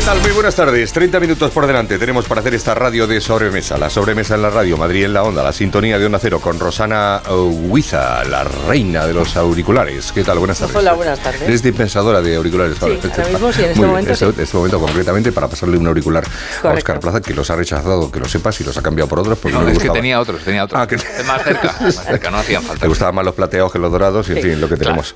¿Qué tal? Muy buenas tardes. 30 minutos por delante tenemos para hacer esta radio de sobremesa. La sobremesa en la radio, Madrid en la onda, la sintonía de Onda Cero con Rosana Huiza, la reina de los auriculares. ¿Qué tal? Buenas tardes. Hola, buenas tardes. Eres dispensadora de auriculares. Sí, ahora mismo sí, en este Muy momento bien, sí. en este momento concretamente para pasarle un auricular a. Oscar Plaza, que los ha rechazado, que lo sepas, y los ha cambiado por otros porque no, No, le es que tenía otros, tenía otros. Ah, que- Más cerca, más cerca, no hacían falta. Te gustaban más los plateados que los dorados y en Sí, fin, lo que tenemos.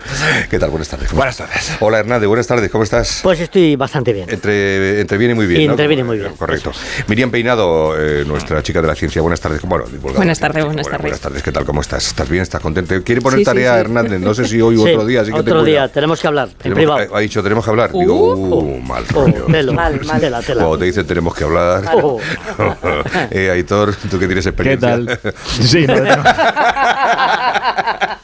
¿Qué tal? Buenas tardes. Buenas tardes. Hola Hernández, buenas tardes, ¿cómo estás? Pues estoy bastante bien. Entre, entreviene muy bien. ¿no? Entreviene muy bien, Correcto. Miriam Peinado, eh, nuestra chica de la ciencia. Buenas tardes. Bueno, Buenas tardes, buenas tardes. Buenas tardes, ¿qué tal? ¿Cómo estás? ¿Estás bien? ¿Estás contento? ¿Quiere poner Sí, tarea sí. Hernández? No sé si hoy u Sí, otro día, así que otro día, tenemos que hablar, en Tenemos- privado. Ha dicho, tenemos que hablar. Digo, uh, mal Oh, rollo. telo, Mal, mal. tela, tela. Cuando te dicen tenemos que hablar. Oh. eh, Aitor, tú que tienes ¿Qué experiencia. tal? Sí, no, no.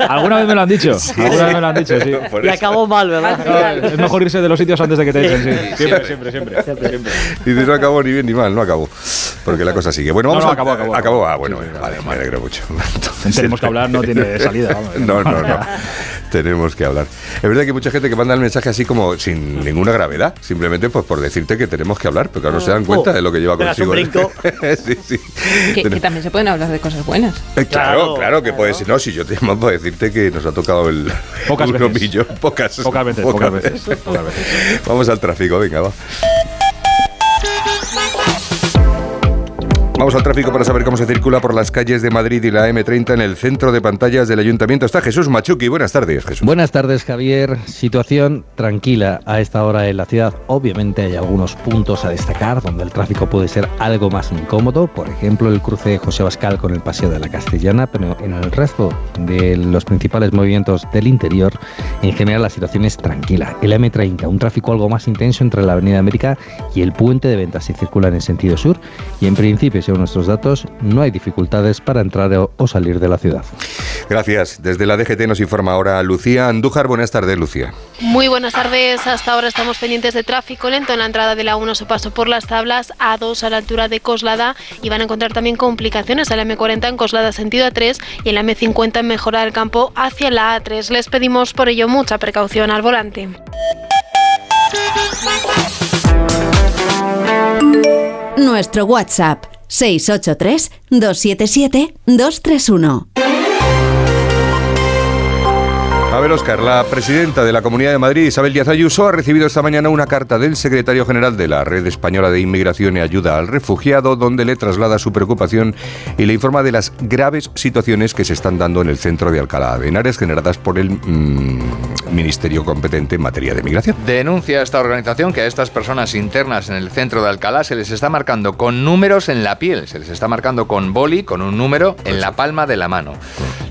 ¿Alguna vez me lo han dicho? ¿Alguna vez me lo han dicho? Sí. Y acabó mal, ¿verdad? Es mejor irse de los sitios antes de que te echen, sí. Siempre, siempre, siempre. siempre. Dices, no acabó ni bien ni mal, no acabó. Porque la cosa sigue. Bueno, No, vamos no, a. acabó, acabó, acabó. Ah, bueno, Sí, sí, vale, vale, me alegro mucho. Entonces, Tenemos que hablar, no tiene salida. vamos. No, no, no. Tenemos que hablar. Es verdad que hay mucha gente que manda el mensaje así como sin ninguna gravedad, simplemente pues por decirte que tenemos que hablar, porque no se dan cuenta Oh, de lo que lleva consigo. sí, sí. Que, también se pueden hablar de cosas buenas. Eh, Claro, Claro, claro, que claro. puede ser. No, si yo te llamo para decirte que nos ha tocado el. Pocas veces. millón, pocas. Pocas veces, pocas veces. Pocas veces. Vamos al tráfico, venga, va. Vamos al tráfico para saber cómo se circula por las calles de Madrid y la M30 en el centro de pantallas del Ayuntamiento. Está Jesús Machuki. Buenas tardes, Jesús. Buenas tardes, Javier. Situación tranquila a esta hora en la ciudad. Obviamente hay algunos puntos a destacar donde el tráfico puede ser algo más incómodo. Por ejemplo, el cruce de José Bascal con el Paseo de la Castellana, pero en el resto de los principales movimientos del interior, en general la situación es tranquila. El M30, un tráfico algo más intenso entre la Avenida América y el puente de ventas si circulan en sentido sur. Y en principio, según nuestros datos, no hay dificultades para entrar o o salir de la ciudad. Gracias. Desde la DGT nos informa ahora Lucía Andújar. Buenas tardes, Lucía. Muy buenas tardes. Hasta ahora estamos pendientes de tráfico lento en la entrada de la 1 se pasó por las tablas A2 a la altura de Coslada y van a encontrar también complicaciones en la M40 en Coslada sentido A3 y en la M50 en Mejora del Campo hacia la A3. Les pedimos por ello mucha precaución al volante. Nuestro WhatsApp 683 277 231. A ver, Oscar, la presidenta de la Comunidad de Madrid, Isabel Díaz Ayuso, ha recibido esta mañana una carta del secretario general de la Red Española de Inmigración y Ayuda al Refugiado, donde le traslada su preocupación y le informa de las graves situaciones que se están dando en el centro de Alcalá de Henares, generadas por el mm, Ministerio competente en materia de migración. Denuncia esta organización que a estas personas internas en el centro de Alcalá se les está marcando con números en la piel, se les está marcando con boli, con un número en la palma de la mano.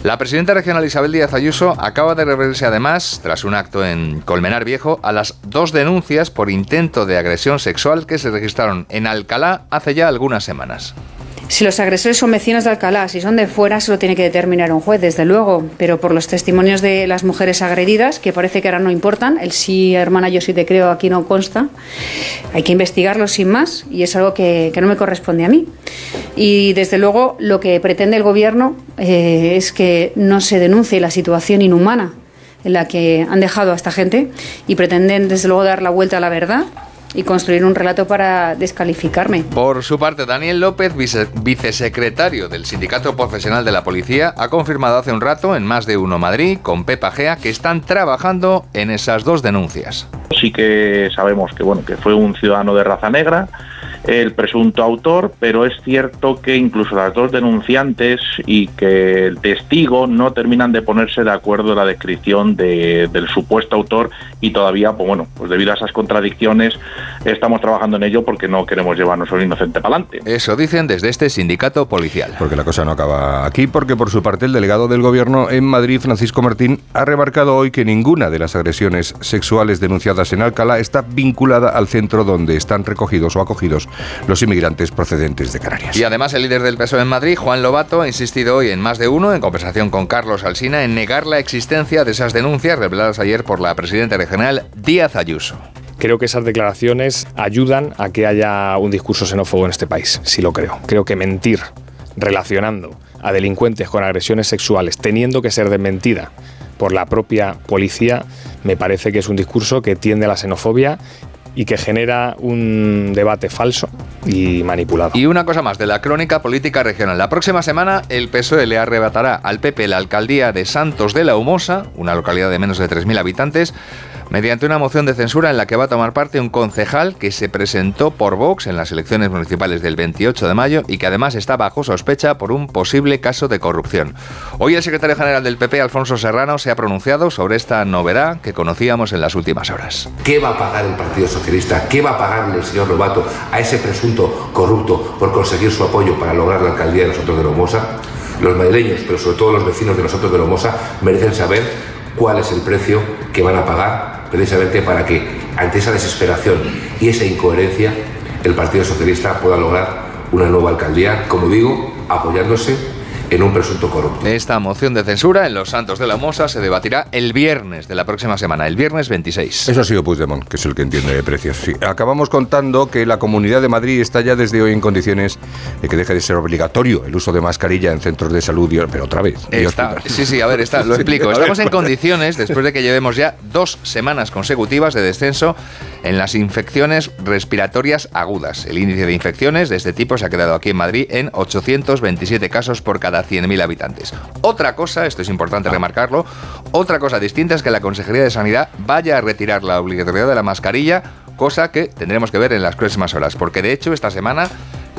La presidenta regional Isabel Díaz Ayuso acaba de referirse además, tras un acto en Colmenar Viejo, a las dos denuncias por intento de agresión sexual que se registraron en Alcalá hace ya algunas semanas. Si los agresores son vecinos de Alcalá, si son de fuera, eso lo tiene que determinar un juez, desde luego. Pero por los testimonios de las mujeres agredidas, que parece que ahora no importan, el sí, hermana, yo sí te creo, aquí no consta, hay que investigarlo sin más y es algo que, que no me corresponde a mí. Y desde luego lo que pretende el Gobierno eh, es que no se denuncie la situación inhumana en la que han dejado a esta gente y pretenden desde luego dar la vuelta a la verdad y construir un relato para descalificarme. Por su parte, Daniel López, vice- vicesecretario del Sindicato Profesional de la Policía, ha confirmado hace un rato en Más de Uno Madrid, con Pepa Gea, que están trabajando en esas dos denuncias. Sí que sabemos que bueno que fue un ciudadano de raza negra el presunto autor, pero es cierto que incluso las dos denunciantes y que el testigo no terminan de ponerse de acuerdo en la descripción de- del supuesto autor y todavía, pues bueno, pues debido a esas contradicciones estamos trabajando en ello porque no queremos llevarnos a un inocente para adelante. Eso dicen desde este sindicato policial. Porque la cosa no acaba aquí, porque por su parte el delegado del gobierno en Madrid, Francisco Martín, ha remarcado hoy que ninguna de las agresiones sexuales denunciadas en Alcalá está vinculada al centro donde están recogidos o acogidos los inmigrantes procedentes de Canarias. Y además el líder del PSOE en Madrid, Juan Lobato, ha insistido hoy en más de uno, en conversación con Carlos Alsina, en negar la existencia de esas denuncias reveladas ayer por la presidenta regional Díaz Ayuso. Creo que esas declaraciones ayudan a que haya un discurso xenófobo en este país, sí lo creo. Creo que mentir relacionando a delincuentes con agresiones sexuales teniendo que ser desmentida por la propia policía, me parece que es un discurso que tiende a la xenofobia y que genera un debate falso y manipulado. Y una cosa más de la crónica política regional. La próxima semana el PSOE le arrebatará al PP la alcaldía de Santos de la Humosa, una localidad de menos de 3.000 habitantes, mediante una moción de censura en la que va a tomar parte un concejal que se presentó por Vox en las elecciones municipales del 28 de mayo y que además está bajo sospecha por un posible caso de corrupción. Hoy el secretario general del PP, Alfonso Serrano, se ha pronunciado sobre esta novedad que conocíamos en las últimas horas. ¿Qué va a pagar el Partido Socialista? ¿Qué va a pagarle el señor Lobato a ese presunto corrupto por conseguir su apoyo para lograr la alcaldía de nosotros de Lomosa? Los madrileños, pero sobre todo los vecinos de nosotros de Lomosa, merecen saber cuál es el precio que van a pagar precisamente para que ante esa desesperación y esa incoherencia el Partido Socialista pueda lograr una nueva alcaldía, como digo, apoyándose en un presunto corrupto. Esta moción de censura en los Santos de la Mosa se debatirá el viernes de la próxima semana, el viernes 26. Eso ha sido Puigdemont, que es el que entiende de precios. Sí. Acabamos contando que la Comunidad de Madrid está ya desde hoy en condiciones de que deje de ser obligatorio el uso de mascarilla en centros de salud, y- pero otra vez. y Está, hospitales. sí, sí, a ver, está, lo explico. Estamos en condiciones, después de que llevemos ya dos semanas consecutivas de descenso en las infecciones respiratorias agudas. El índice de infecciones de este tipo se ha quedado aquí en Madrid en 827 casos por cada 100.000 habitantes. Otra cosa, esto es importante remarcarlo, otra cosa distinta es que la Consejería de Sanidad vaya a retirar la obligatoriedad de la mascarilla, cosa que tendremos que ver en las próximas horas, porque de hecho esta semana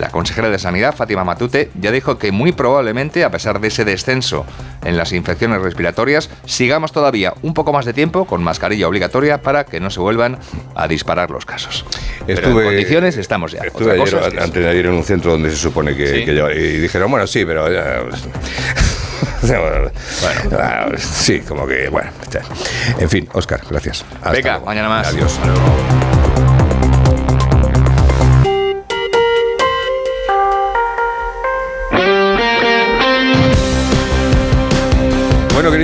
la consejera de Sanidad, Fátima Matute, ya dijo que muy probablemente, a pesar de ese descenso en las infecciones respiratorias, sigamos todavía un poco más de tiempo con mascarilla obligatoria para que no se vuelvan a disparar los casos. Pero en condiciones estamos ya. Estuve ayer, cosa es que- antes de ayer en un centro donde se supone que, Sí. que y dijeron, bueno, sí, pero... ya, bueno, ah, sí, como que, bueno. En fin, Oscar, gracias. Hasta Venga, luego. mañana más. Adiós.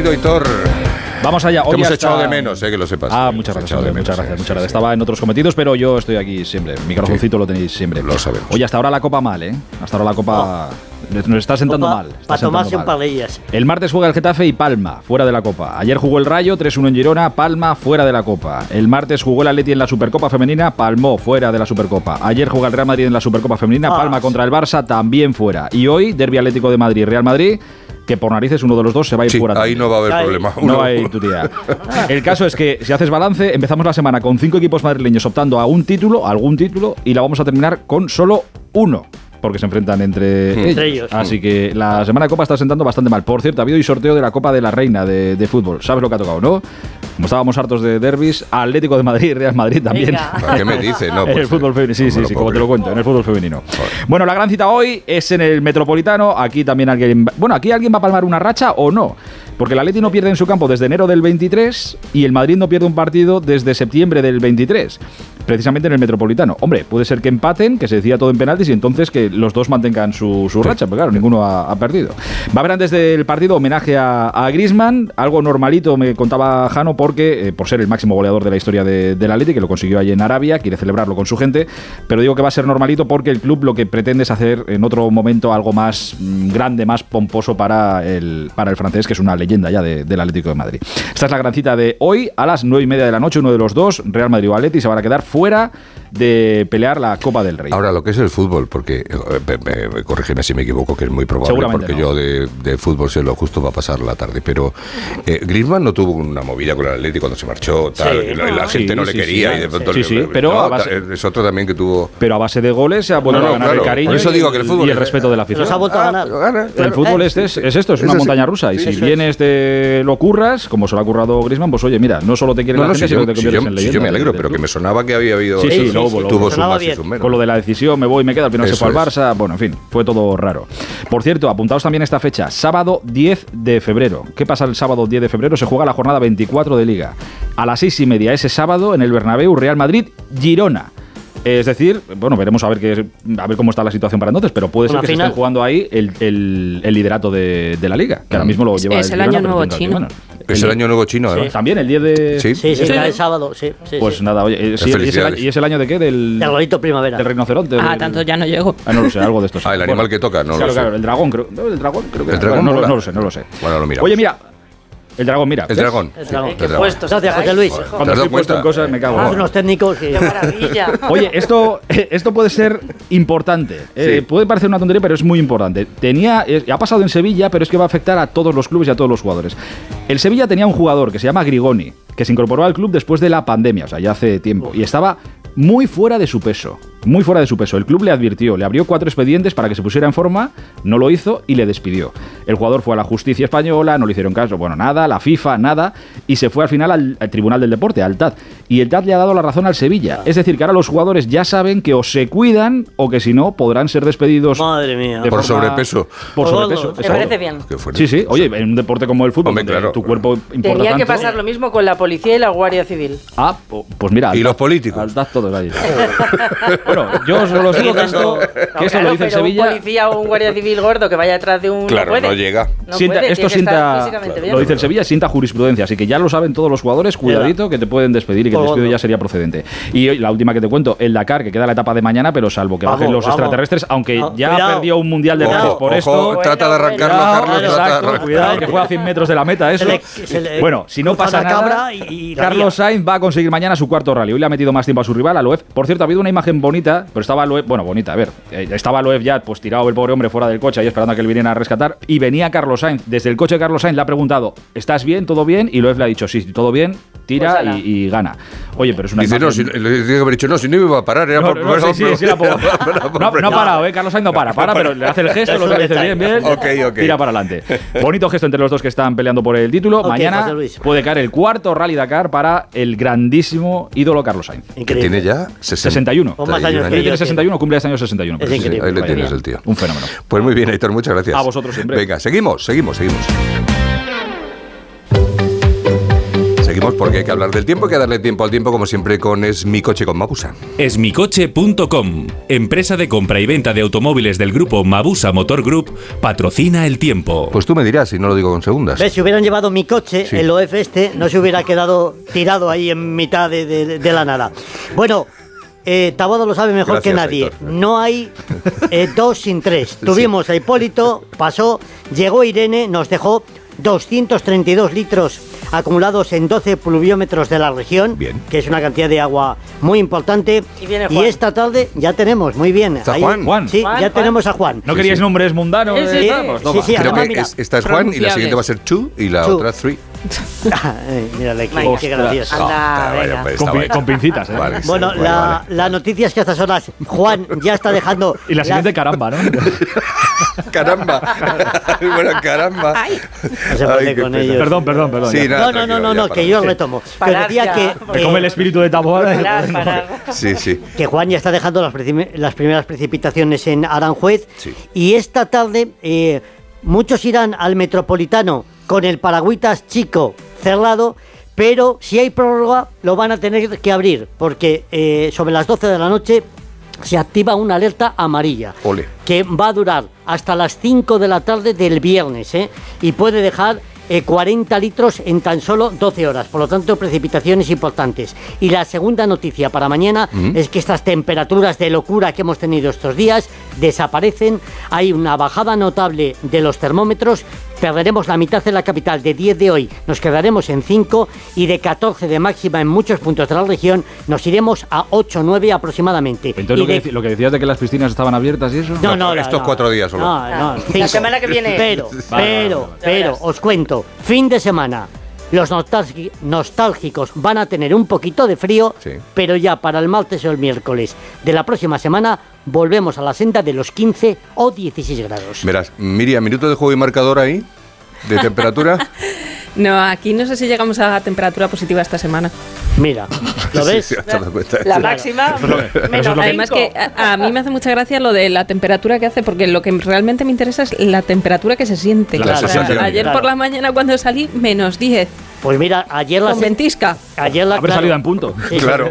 Querido Hitor, Vamos allá. te hemos hasta- echado de menos, eh, que lo sepas. Ah, muchas gracias, muchas gracias, sí, muchas gracias. sí. Estaba en otros cometidos, pero yo estoy aquí siempre. Mi corazoncito lo tenéis siempre. Lo sabemos. Oye, hasta ahora la copa mal, ¿eh? Hasta ahora la copa nos está sentando mal. está Para sentando tomarse un mal. par de ellas. El martes juega el Getafe y Palma, fuera de la Copa. Ayer jugó el Rayo, 3-1 en Girona, Palma, fuera de la Copa. El martes jugó el Atleti en la Supercopa Femenina, Palmó, fuera de la Supercopa. Ayer juega el Real Madrid en la Supercopa Femenina, Ah, Palma sí. contra el Barça, también fuera. Y hoy, Derby Atlético de Madrid, Real Madrid, que por narices uno de los dos se va a ir Sí, fuera. ahí no va a haber Ahí. problema. No hay tu tía. El caso es que si haces balance, empezamos la semana con cinco equipos madrileños optando a un título, a algún título, y la vamos a terminar con solo uno. Porque se enfrentan entre, ellos. Entre ellos. Así que la semana de Copa está sentando bastante mal. Por cierto, ha habido hoy sorteo de la Copa de la Reina de, de fútbol. ¿Sabes lo que ha tocado, no? Como estábamos hartos de derbis, Atlético de Madrid y Real Madrid también. ¿Qué me dice? No, en pues, el fútbol femenino, sí, no sí, sí, como te lo cuento, en el fútbol femenino. Bueno, la gran cita hoy es en el Metropolitano. Aquí también alguien. Bueno, aquí alguien va a palmar una racha o no. Porque el Atleti no pierde en su campo desde enero del 23 y el Madrid no pierde un partido desde septiembre del 23. Precisamente en el Metropolitano. Hombre, puede ser que empaten, que se decía todo en penaltis y entonces que los dos mantengan su, su racha, pero claro, ninguno ha, ha perdido. Va a haber antes del partido homenaje a, a Griezmann, algo normalito, me contaba Jano, porque eh, por ser el máximo goleador de la historia de- del Atleti, que lo consiguió allí en Arabia, quiere celebrarlo con su gente, pero digo que va a ser normalito porque el club lo que pretende es hacer en otro momento algo más mm, grande, más pomposo para el, para el francés, que es una leyenda ya de- del Atlético de Madrid. Esta es la gran cita de hoy, a las 9 y media de la noche, uno de los dos, Real Madrid o Atleti, se van a quedar fuera de pelear la Copa del Rey. Ahora, lo que es el fútbol, porque, eh, me- me- corrígeme si me equivoco, que es muy probable, porque no. yo de, de fútbol sé lo justo va a pasar la tarde, pero eh, Griezmann no tuvo una movida con el Atlético cuando se marchó, tal, Sí, la, y la sí, gente no le quería sí, y de pronto... sí, le- sí, pero no, a base- es otro también que tuvo... Pero a base de goles se ha vuelto No, no, a ganar claro, el cariño por eso y digo que el fútbol y el es- respeto de la afición. se ha vuelto a ganar. gana, El fútbol este es, es esto, es una montaña rusa. Y si vienes de lo curras, como se lo ha currado Griezmann, pues oye, mira, no solo te quiere No, la no, gente, si sino que te conviertes en leyenda. yo me alegro, pero que me sonaba que había habido... Sí, sí, sí, sí, luego. tuvo Sonaba más y sus menos. Con lo de la decisión, me voy, me quedo, al final se fue al es. Barça. Bueno, en fin, fue todo raro. Por cierto, apuntaos también esta fecha, sábado 10 de febrero. ¿Qué pasa el sábado 10 de febrero? Se juega la jornada 24 de Liga. A las seis y media ese sábado en el Bernabéu, Real Madrid, Girona. Es decir, bueno, veremos a ver, qué, a ver cómo está la situación para entonces, pero puede ser que se estén jugando ahí el, el- el liderato de, de la liga, que ahora mismo lo lleva es el Girona, año nuevo chino. Es el año nuevo chino, Sí. además. También el 10 de... Sí. Sí, sí, el sábado, sí. sí, Pues sí. nada, oye, eh, sí, y, es el, Felicidades. y es el año de qué? Del, El glorito primavera. del rinoceronte. Ah, del- tanto ya no llego. Ah, no lo sé, algo de esto. sí. Ah, el animal que toca, no lo claro, sé. claro, el dragón, creo. El dragón, creo que ¿El dragón no, lo- no lo sé, no lo sé. Bueno, lo miramos. Oye, mira, el dragón, mira. El dragón. El dragón. El dragón. Gracias, José Luis. ¿Te has Cuando estoy puesto en cosas me cago. Somos unos técnicos que... maravilla! Oye, esto, esto puede ser importante. Eh, Sí. puede parecer una tontería, pero es muy importante. Tenía, eh, ha pasado en Sevilla, pero es que va a afectar a todos los clubes y a todos los jugadores. El Sevilla tenía un jugador que se llama Grigoni, que se incorporó al club después de la pandemia, o sea, ya hace tiempo, y estaba muy fuera de su peso. Muy fuera de su peso. El club le advirtió, le abrió cuatro expedientes para que se pusiera en forma, no lo hizo y le despidió. El jugador fue a la justicia española, no le hicieron caso, bueno, nada, la FIFA, nada, y se fue al final al, al Tribunal del Deporte, al TAD. Y el TAD le ha dado la razón al Sevilla. Es decir, que ahora los jugadores ya saben que o se cuidan o que si no podrán ser despedidos. Madre mía. de Por forma- sobrepeso. Por sobrepeso. Me parece bien. Sí, sí. Oye, en un deporte como el fútbol, Hombre, claro. tu cuerpo importa Tenía que pasar lo mismo con la policía y la Guardia Civil. Ah, pues mira. ¿Y los políticos? al TAD todos ahí. bueno, yo solo os digo que esto, que esto Claro, lo dice el pero Sevilla. un policía o un guardia civil gordo que vaya detrás de un... Claro, no, puede. no llega. No Sienta- puede, esto sienta, lo dice el Sevilla, sienta jurisprudencia, así que ya lo saben todos los jugadores, cuidadito que te pueden despedir y que el despido ya sería procedente. Y hoy, la última que te cuento, el Dakar, que queda la etapa de mañana, pero salvo que Vamos, bajen los vamos. extraterrestres, aunque Ah, ya cuidado. perdió un mundial de Ojo, por ojo, esto. trata de arrancarlo, Cuidado, Carlos. exacto, arrancarlo. cuidado, que fue a 100 metros de la meta eso. Bueno, si no pasa nada, Carlos Sainz va a conseguir mañana su cuarto rally. Hoy le ha metido más tiempo a su rival, a Loeb. Por cierto, ha habido una imagen bonita, pero estaba Loeb, bueno, bonita, a ver, eh, estaba Loeb ya pues tirado el pobre hombre fuera del coche ahí esperando a que le vinieran a rescatar y venía Carlos Sainz. Desde el coche de Carlos Sainz le ha preguntado, ¿estás bien? ¿Todo bien? Y Loeb le ha dicho, sí, todo bien, tira Pues y, y gana. Oye, pero es una Dice, no, si, le tiene que haber dicho, no, si no me iba a parar, era no, por no, no, sí, no, no ha parado, ¿eh? Carlos Sainz no para, para, pero le hace el gesto, lo que dice bien, bien, Ok, ok. tira para adelante. Bonito gesto entre los dos que están peleando por el título. Mañana puede caer el cuarto Rally Dakar para el grandísimo ídolo Carlos Sainz. Que Increíble. tiene ya 60. 61. O más años yo tiene tiene. 61, cumple este año 61. Es pero sí, increíble. Ahí le vaya tienes el tío. Un fenómeno. Pues muy bien, Héctor, muchas gracias. A vosotros siempre. Venga, seguimos, seguimos, seguimos. Seguimos porque hay que hablar del tiempo, hay que darle tiempo al tiempo, como siempre, con Es mi coche con Mabusa. Esmicoche.com, empresa de compra y venta de automóviles del grupo Mabusa Motor Group, patrocina el tiempo. Pues tú me dirás, si no lo digo con segundas. ¿Ves? Si hubieran llevado mi coche, Sí. el OF este no se hubiera quedado tirado ahí en mitad de, de- de la nada. Bueno, eh, Tabodo lo sabe mejor Gracias, que nadie. Héctor. No hay eh, dos sin tres. Tuvimos a Hipólito, pasó, llegó Irene, nos dejó 232 litros acumulados en 12 pluviómetros de la región, Bien. que es una cantidad de agua muy importante. Y viene Juan. esta tarde ya tenemos, muy bien. ¿Está ahí- Juan? Juan. Sí, Juan, ya Juan. tenemos a Juan. ¿No Sí, queríais sí. nombres mundanos? Sí, sí, sí. Sí, toma. sí, Creo que mira, es- esta es Juan y la siguiente va a ser Two y la Two. otra Three. Eh, mírale, qué, gracioso. Anda, vaya, venga. pues, Con, con pincitas, ¿eh? Vale, sí, Bueno, vale, la, vale. la noticia es que a estas horas Juan ya está dejando. Y la las- siguiente caramba, ¿no? Caramba. bueno, caramba. No se puede Ay, con ellos. perdón, perdón, perdón. Sí, ya. Nada, No, no, no, no, no, que yo retomo. Parad decía que, Me come el espíritu de Taboada. Parar, parar. Sí, sí. que Juan ya está dejando las, primeras precipitaciones en Aranjuez. Sí. Y esta tarde eh, muchos irán al Metropolitano con el paragüitas chico cerrado. Pero si hay prórroga, lo van a tener que abrir, porque eh, sobre las 12 de la noche se activa una alerta amarilla. Ole. que va a durar hasta las 5 de la tarde del viernes ¿eh? y puede dejar eh, 40 litros en tan solo 12 horas, por lo tanto precipitaciones importantes. Y la segunda noticia para mañana es que estas temperaturas de locura que hemos tenido estos días desaparecen, hay una bajada notable de los termómetros, perderemos la mitad de la capital de 10 de hoy, nos quedaremos en 5 y de 14 de máxima en muchos puntos de la región nos iremos a 8 9 aproximadamente. Entonces, lo que, de- deci- lo que decías de que las piscinas estaban abiertas y eso. no, no, no, estos no. cuatro días solo. No, no, La semana que viene. Pero, Vale, vale, pero, vale. pero, os cuento, fin de semana. Los nostálgi- nostálgicos van a tener un poquito de frío, Sí. pero ya para el martes o el miércoles de la próxima semana volvemos a la senda de los 15 o 16 grados. Verás, Miriam, minuto de juego y marcador ahí, de temperatura. No, aquí no sé si llegamos a temperatura positiva esta semana. Mira, ¿lo Sí, ves? sí, te has dado cuenta. La máxima, menos Además que a, a mí me hace mucha gracia lo de la temperatura que hace, porque lo que realmente me interesa es la temperatura que se siente. La O sea, sensación, ayer claro. por la mañana cuando salí, menos 10. Pues mira, ayer la Con ventisca. Ayer la Haber salido en punto. Sí, sí. Claro,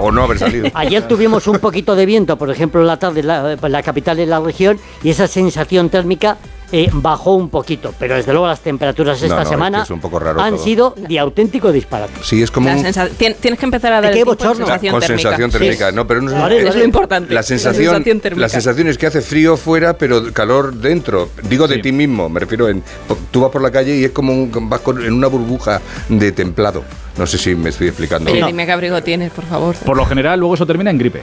o, no haber salido. Ayer tuvimos un poquito de viento, por ejemplo, en la tarde en la, la capital de la región, y esa sensación térmica eh, bajó un poquito. Pero desde luego las temperaturas esta no, semana es un poco raro han todo. sido de auténtico disparate. Sí, es como La un- sensa- tien- tienes que empezar a dar Qué bochorno. sensación con térmica. sensación térmica, no, pero no Vale, Es vale. lo importante. La sensación, la, sensación térmica. sensación es que hace frío fuera, pero calor dentro. Digo de ti mismo, me refiero en. Tú vas por la calle y es como un, vas con- en una burbuja de templado. No sé si me estoy explicando. Oye, dime qué abrigo tienes, por favor. Por lo general, luego eso termina en gripe.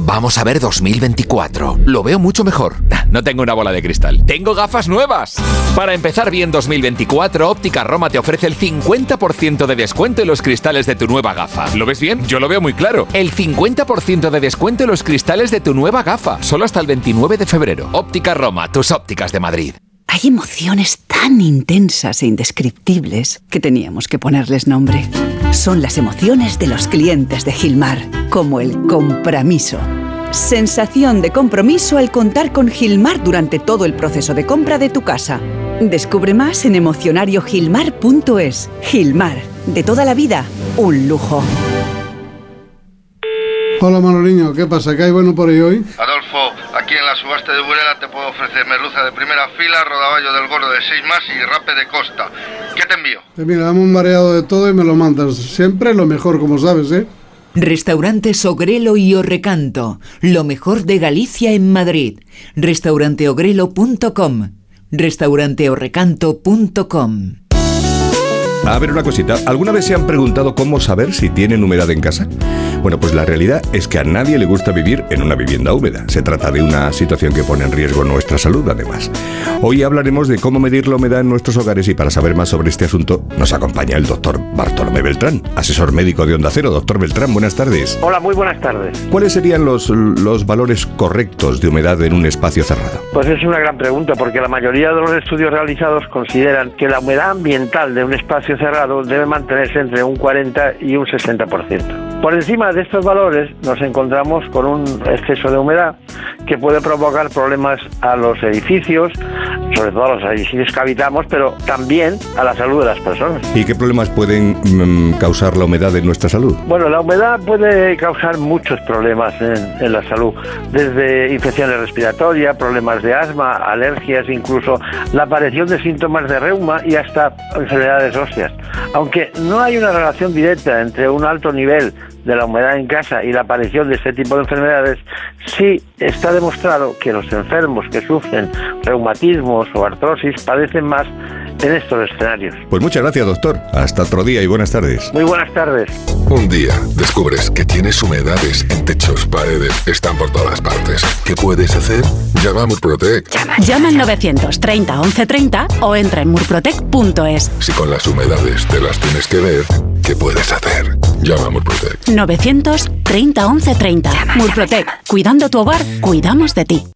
Vamos a ver 2024. Lo veo mucho mejor. No tengo una bola de cristal. Tengo gafas nuevas. Para empezar bien 2024, Óptica Roma te ofrece el 50% de descuento en los cristales de tu nueva gafa. ¿Lo ves bien? Yo lo veo muy claro. El 50% de descuento en los cristales de tu nueva gafa. Solo hasta el 29 de febrero. Óptica Roma, tus ópticas de Madrid. Hay emociones tan intensas e indescriptibles que teníamos que ponerles nombre. Son las emociones de los clientes de Gilmar, como el compromiso. Sensación de compromiso al contar con Gilmar durante todo el proceso de compra de tu casa. Descubre más en emocionariogilmar.es. Gilmar, de toda la vida, un lujo. Hola Manoliño, ¿qué pasa? ¿Qué hay bueno por ahí hoy? Adolfo, subasta de Burela te puedo ofrecer merluza de primera fila, rodaballo del gordo de 6 más y rape de costa. ¿Qué te envío? Eh, mira, dame un mareado de todo y me lo mandas. Siempre lo mejor, como sabes, ¿eh? Restaurantes Ogrelo y Orrecanto, lo mejor de Galicia en Madrid. Restauranteogrelo.com, restauranteorrecanto.com. A ver una cosita, ¿alguna vez se han preguntado cómo saber si tienen humedad en casa? Bueno, pues la realidad es que a nadie le gusta vivir en una vivienda húmeda. Se trata de una situación que pone en riesgo nuestra salud, además. Hoy hablaremos de cómo medir la humedad en nuestros hogares y para saber más sobre este asunto nos acompaña el doctor Bartolomé Beltrán, asesor médico de Onda Cero. Doctor Beltrán, buenas tardes. Hola, muy buenas tardes. ¿Cuáles serían los, los valores correctos de humedad en un espacio cerrado? Pues es una gran pregunta porque la mayoría de los estudios realizados consideran que la humedad ambiental de un espacio cerrado debe mantenerse entre un 40 y un 60%. Por encima de estos valores nos encontramos con un exceso de humedad que puede provocar problemas a los edificios, sobre todo a los edificios que habitamos, pero también a la salud de las personas. ¿Y qué problemas pueden mm, causar la humedad en nuestra salud? Bueno, la humedad puede causar muchos problemas en, en la salud, desde infecciones respiratorias, problemas de asma, alergias, incluso la aparición de síntomas de reuma y hasta enfermedades óseas. Aunque no hay una relación directa entre un alto nivel de la humedad en casa y la aparición de este tipo de enfermedades, sí está demostrado que los enfermos que sufren reumatismos o artrosis padecen más en estos escenarios. Pues muchas gracias, doctor. Hasta otro día y buenas tardes. Muy buenas tardes. Un día descubres que tienes humedades en techos, paredes, están por todas partes. ¿Qué puedes hacer? Llama a Murprotec. Llama al 930 1130 o entra en murprotec.es. Si con las humedades te las tienes que ver, ¿qué puedes hacer? Llama a Murprotec. 930 1130. Murprotec. Cuidando tu hogar, cuidamos de ti.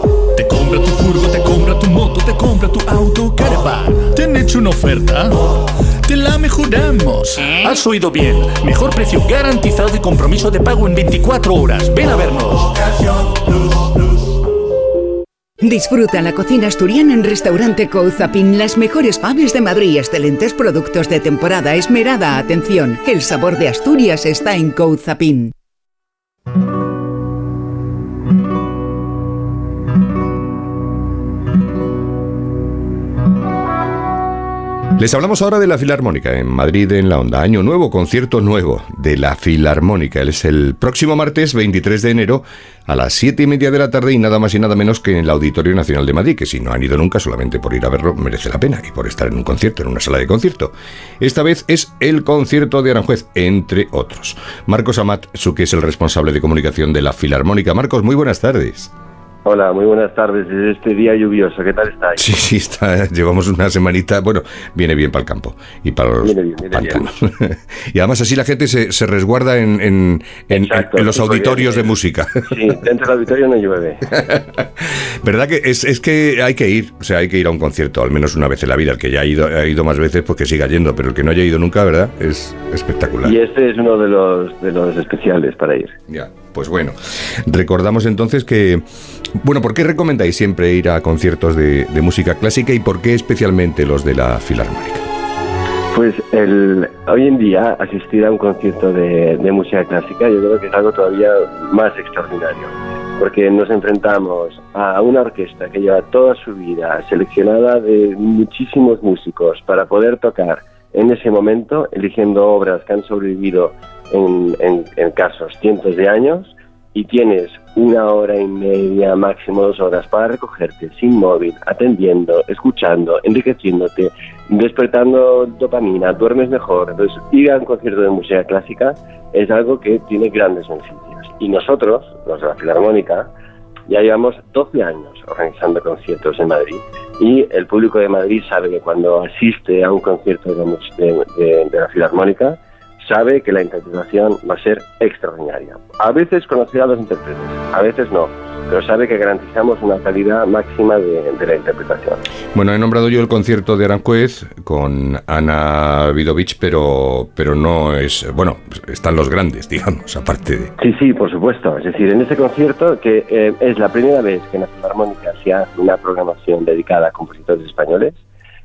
Te compra tu furgo, te compra tu moto, te compra tu auto, caravan. ¿Te han hecho una oferta? Te la mejoramos. Has oído bien. Mejor precio garantizado y compromiso de pago en 24 horas. Ven a vernos. Disfruta la cocina asturiana en Restaurante Couzapin, las mejores faves de Madrid, excelentes productos de temporada, esmerada atención. El sabor de Asturias está en Couzapin. Les hablamos ahora de la Filarmónica en Madrid en la Onda. Año nuevo, concierto nuevo de la Filarmónica. Es el próximo martes 23 de enero a las 7 y media de la tarde y nada más y nada menos que en el Auditorio Nacional de Madrid, que si no han ido nunca solamente por ir a verlo merece la pena y por estar en un concierto, en una sala de concierto. Esta vez es el concierto de Aranjuez, entre otros. Marcos Amat, su que es el responsable de comunicación de la Filarmónica. Marcos, muy buenas tardes. Hola, muy buenas tardes. Es este día lluvioso, ¿qué tal estáis? Sí, sí, está, llevamos una semanita, bueno, viene bien para el campo y para los Viene bien, viene pantanos. y además así la gente se, se resguarda en, en- en- Exacto, en los auditorios de música. Sí, dentro del auditorio no llueve. ¿Verdad que es, es que hay que ir? O sea, hay que ir a un concierto al menos una vez en la vida. El que ya ha ido, ha ido más veces, pues que siga yendo, pero el que no haya ido nunca, ¿verdad? Es espectacular. Y este es uno de los, de los especiales para ir. Ya, pues bueno. Recordamos entonces que, bueno, ¿por qué recomendáis siempre ir a conciertos de, música clásica y por qué especialmente los de la Filarmónica? Pues el, hoy en día asistir a un concierto de, de música clásica yo creo que es algo todavía más extraordinario, porque nos enfrentamos a una orquesta que lleva toda su vida seleccionada de muchísimos músicos para poder tocar en ese momento, eligiendo obras que han sobrevivido en, en- en casos cientos de años, y tienes una hora y media, máximo dos horas para recogerte sin móvil, atendiendo, escuchando, enriqueciéndote, despertando dopamina, duermes mejor. Entonces, ir a un concierto de música clásica es algo que tiene grandes beneficios. Y nosotros, los de la Filarmónica, ya llevamos 12 años organizando conciertos en Madrid y el público de Madrid sabe que cuando asiste a un concierto de, de- de- de la Filarmónica, sabe que la interpretación va a ser extraordinaria. A veces conocerá a los intérpretes, a veces no, pero sabe que garantizamos una calidad máxima de, de la interpretación. Bueno, he nombrado yo el concierto de Aranjuez con Ana Vidovich, pero, pero no es. Bueno, están los grandes, digamos, aparte de. Sí, sí, por supuesto. Es decir, en ese concierto, que eh, es la primera vez que en la Filarmónica se hace una programación dedicada a compositores españoles,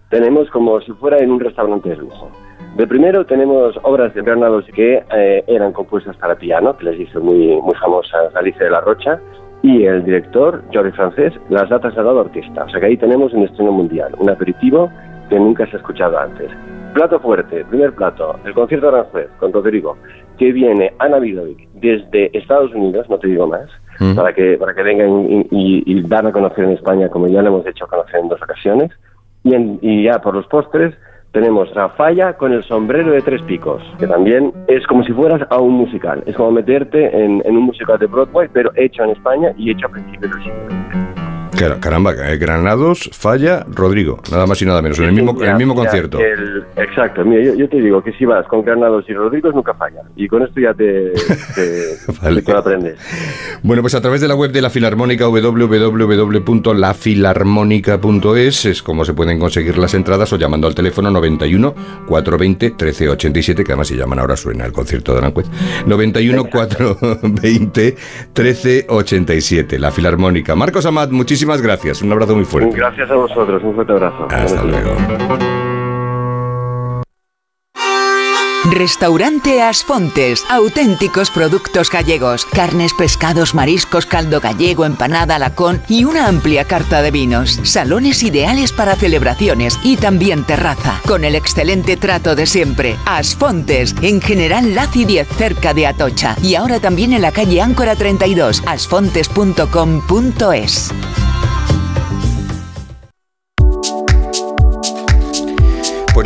tenemos como si fuera en un restaurante de lujo. De primero tenemos obras de Bernardo que eh, eran compuestas para piano, que les hizo muy, muy famosas Alicia de la Rocha, y el director, Jordi Francés, las ha trasladado a orquesta. O sea que ahí tenemos un estreno mundial, un aperitivo que nunca se ha escuchado antes. Plato fuerte, primer plato, el concierto de Aranjuez con Rodrigo, que viene Ana Vidovic desde Estados Unidos, no te digo más, para que para que vengan y, y, y dar a conocer en España, como ya lo hemos hecho conocer en dos ocasiones. Y, en- y ya por los postres tenemos Rafalla con el sombrero de tres picos, que también es como si fueras a un musical. Es como meterte en, en un musical de Broadway, pero hecho en España y hecho a principios del siglo. Car- Caramba, eh, Granados, Falla, Rodrigo, nada más y nada menos, en el mismo, en el Mira, mismo mira, concierto. el- exacto, mira, yo, yo te digo que si vas con Granados y Rodrigos nunca fallan. Y con esto ya te, te, Vale. te lo aprendes. Bueno, pues a través de la web de la Filarmónica, www.lafilarmónica.es, es como se pueden conseguir las entradas o llamando al teléfono 91 420 1387, que además si llaman ahora suena el concierto de Aranjuez. 91 420 1387, la Filarmónica. Marcos Amat, muchísimas gracias, un abrazo muy fuerte. Gracias a vosotros, un fuerte abrazo. Hasta luego. Restaurante Asfontes. Auténticos productos gallegos. Carnes, pescados, mariscos, caldo gallego, empanada, lacón y una amplia carta de vinos. Salones ideales para celebraciones y también terraza. Con el excelente trato de siempre. Asfontes. En General Laci 10 cerca de Atocha. Y ahora también en la calle Áncora 32. asfontes.com.es.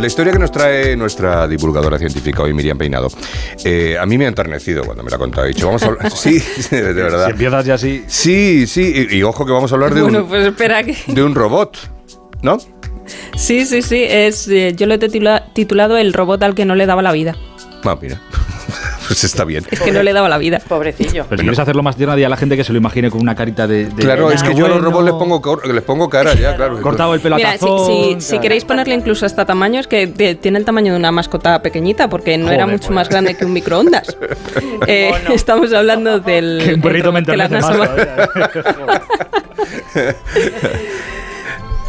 Pues la historia que nos trae nuestra divulgadora científica hoy, Miriam Peinado, eh, a mí me ha enternecido cuando me la ha contado. He dicho, vamos a hablar. Sí, de verdad. Si empiezas ya así. Sí, sí, y, y ojo que vamos a hablar de, Bueno, un, pues espera que... de un robot, ¿no? Sí, sí, sí. Es, eh, yo lo he titula- titulado El robot al que no le daba la vida. Ah, mira. Pues está bien. Es que no le daba la vida. Pobrecillo. Pero si quieres hacerlo más tierno, di a la gente que se lo imagine con una carita de. de- Claro, de es que yo a los robots les pongo, les pongo cara ya, claro. Cortado el pelo a Mira, tazón, si- si claro. queréis ponerle incluso hasta tamaño, es que tiene el tamaño de una mascota pequeñita, porque no era mucho pues. más grande que un microondas. Eh, Estamos hablando del. Que un perrito me robot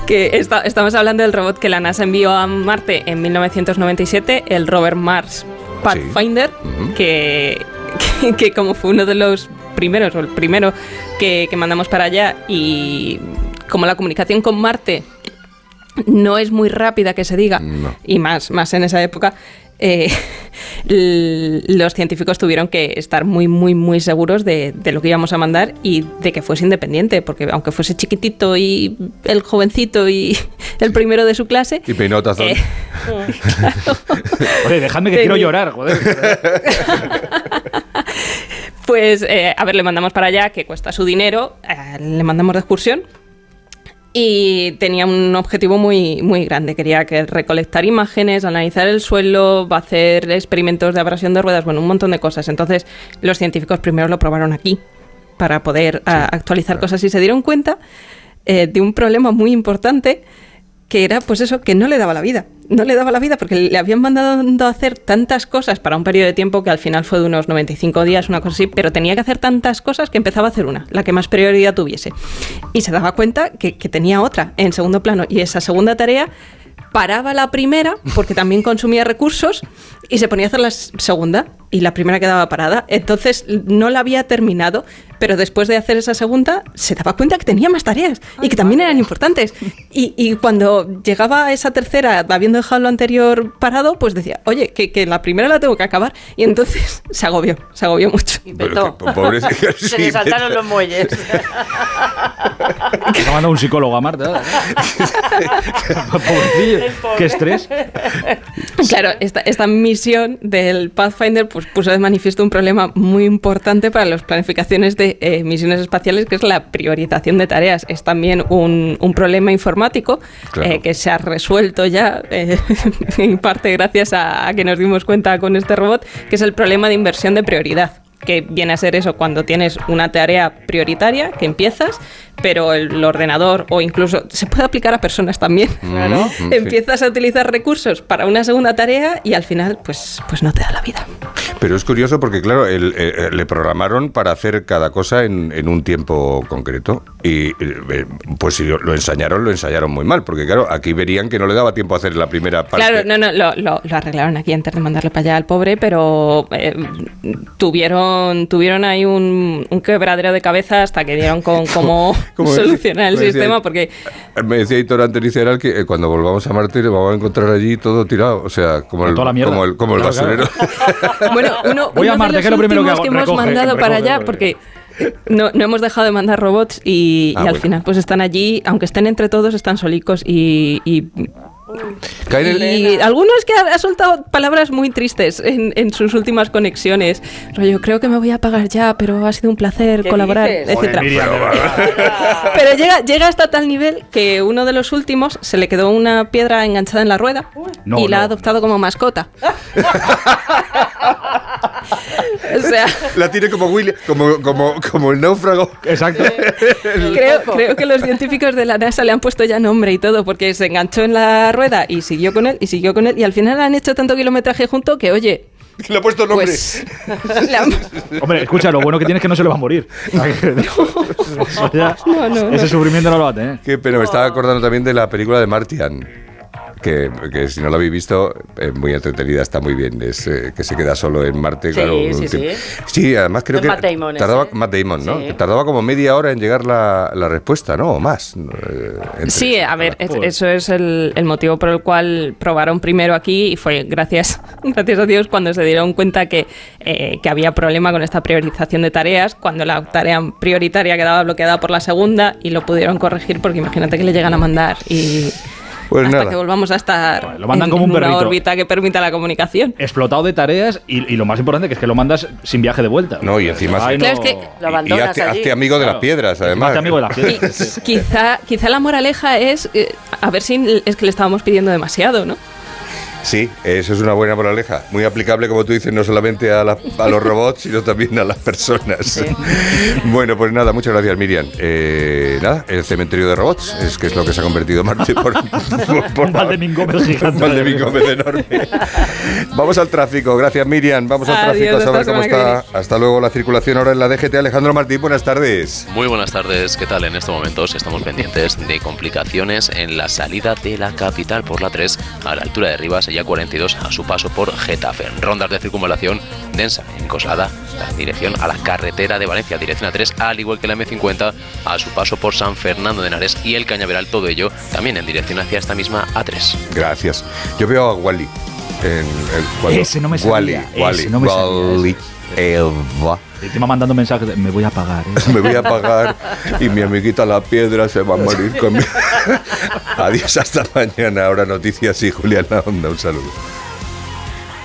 que esta- estamos hablando del robot que la NASA envió a Marte en 1997, el rover Mars Pathfinder, que, que, que como fue uno de los primeros, o el primero que, que mandamos para allá, y como la comunicación con Marte no es muy rápida que se diga, y más, más en esa época, eh, los científicos tuvieron que estar muy, muy, muy seguros de, de lo que íbamos a mandar y de que fuese independiente, porque aunque fuese chiquitito y el jovencito y el primero de su clase, Y peinado tazón. Eh, Oye, dejadme que quiero llorar, joder. Pues, eh, a ver, le mandamos para allá, que cuesta su dinero, eh, le mandamos de excursión. Y tenía un objetivo muy, muy grande. Quería que recolectar imágenes, analizar el suelo, va a hacer experimentos de abrasión de ruedas, bueno, un montón de cosas. Entonces, los científicos primero lo probaron aquí para poder a, actualizar cosas y se dieron cuenta eh, de un problema muy importante que era pues eso, que no le daba la vida. No le daba la vida porque le habían mandado a hacer tantas cosas para un periodo de tiempo que al final fue de unos 95 días, una cosa así, pero tenía que hacer tantas cosas que empezaba a hacer una, la que más prioridad tuviese. Y se daba cuenta que, que tenía otra en segundo plano. Y esa segunda tarea paraba la primera porque también consumía recursos y se ponía a hacer la segunda y la primera quedaba parada. Entonces no la había terminado, pero después de hacer esa segunda se daba cuenta que tenía más tareas y que también eran importantes. Y, y cuando llegaba a esa tercera, habiendo dejado lo anterior parado, pues decía, oye, que, que la primera la tengo que acabar. Y entonces se agobió, se agobió mucho. Pero que, pobrecita, Se sí, le saltaron petó. los muelles. Se ha mandado un psicólogo a Marta. Pobrecillo. Qué estrés. Claro, esta, esta misión del Pathfinder pues, puso de manifiesto un problema muy importante para las planificaciones de eh, misiones espaciales, que es la priorización de tareas. Es también un, un problema informático Claro. eh, que se ha resuelto ya, eh, en parte gracias a, a que nos dimos cuenta con este robot, que es el problema de inversión de prioridad que viene a ser eso cuando tienes una tarea prioritaria que empiezas, pero el ordenador o incluso se puede aplicar a personas también. Claro. Mm, sí. Empiezas a utilizar recursos para una segunda tarea y al final pues, pues no te da la vida. Pero es curioso porque, claro, el- eh, eh, le programaron para hacer cada cosa en, en un tiempo concreto. Y eh, pues si lo, lo ensañaron, lo ensayaron muy mal. Porque, claro, aquí verían que no le daba tiempo a hacer la primera parte. Claro, no, no, lo, lo- lo arreglaron aquí antes de mandarle para allá al pobre, pero eh, tuvieron, tuvieron ahí un, un quebradero de cabeza hasta que dieron con cómo Como solucionar el decía- sistema, porque Me decía Hitor antes que eh, cuando volvamos a Marte le vamos a encontrar allí todo tirado. O sea, como el, como el, como el Claro, claro. basurero. Bueno, uno, Voy a Marte, de que es los lo primero que últimos hago, que, hemos recoge, mandado para recoge, allá, porque- no, no hemos dejado de mandar robots y, Ah, y al bueno. final pues están allí, aunque estén entre todos, están solicos y... y algunos que ha, soltado palabras muy tristes en, en sus últimas conexiones. Rollo, creo que me voy a apagar ya, pero ha sido un placer ¿Qué colaborar, de Pero llega, llega hasta tal nivel que uno de los últimos se le quedó una piedra enganchada en la rueda No, y la ha no, adoptado como mascota. o sea, La tiene como Willy, como, como, como el náufrago. Exacto. creo, creo que los científicos de la NASA le han puesto ya nombre y todo porque se enganchó en la rueda y siguió con él y siguió con él y al final han hecho tanto kilometraje junto que, oye, Le ha puesto nombre. pues Hombre, escucha, lo bueno que tiene es que no se le va a morir. No, no, no. Ese sufrimiento no lo va a tener. Qué pena, me estaba acordando también de la película de Martian. Que, que si no la habéis visto, es muy entretenida, está muy bien. Es eh, que se queda solo en Marte, Sí, claro. sí, sí. Sí, además creo Es que. Matt Damon tardaba, ese. Matt Damon, ¿no? Que tardaba como media hora en llegar la, la respuesta, ¿no? O más. eh, entre- Sí, a ver, es- Joder. eso es el, el motivo por el cual probaron primero aquí y fue gracias, gracias a Dios cuando se dieron cuenta que, eh, que había problema con esta priorización de tareas, cuando la tarea prioritaria quedaba bloqueada por la segunda y lo pudieron corregir porque imagínate que le llegan a mandar y Pues hasta nada. que volvamos a estar lo mandan en, como un en una perrito. órbita que permita la comunicación. Explotado de tareas y, y lo más importante que es que lo mandas sin viaje de vuelta. No, y encima. Ay, Claro, no. es que- Lo y hazte, hazte amigo de las piedras, además. Hazte amigo de las Y quizá, quizá la moraleja es, eh, a ver si es que le estábamos pidiendo demasiado, ¿no? Sí, eso es una buena moraleja. Muy aplicable, como tú dices, no solamente a, la- a los robots, sino también a las personas. Bueno, pues nada, muchas gracias, Miriam. Eh, nada, el cementerio de robots, es que es lo que se ha convertido Marte por, por, por Valdemín Gómez gigante. Un Valdemín Gómez enorme. Vamos al tráfico, gracias Miriam. Vamos al Adiós, tráfico a saber hasta cómo está. Hasta luego la circulación ahora en la DGT. Alejandro Martín, buenas tardes. Muy buenas tardes, ¿qué tal? En estos momentos estamos pendientes de complicaciones en la salida de la capital por la 3 a la altura de Rivas y A42 a su paso por Getafe. Rondas de circunvalación densa en Coslada, en dirección a la carretera de Valencia, dirección A3, al igual que la M50 a su paso por San Fernando de Henares y el Cañaveral, todo ello también en dirección hacia esta misma A3. Gracias. Yo veo a Wally. En el, cuando- Ese no me Wally, salía, Wally, ese no me salía, Wally, Eva. Encima mandando mensajes de, me voy a pagar. ¿eh". Me voy a apagar y mi amiguita la piedra se va a morir conmigo. Adiós, hasta mañana. Ahora noticias y Julián La Onda. Un saludo.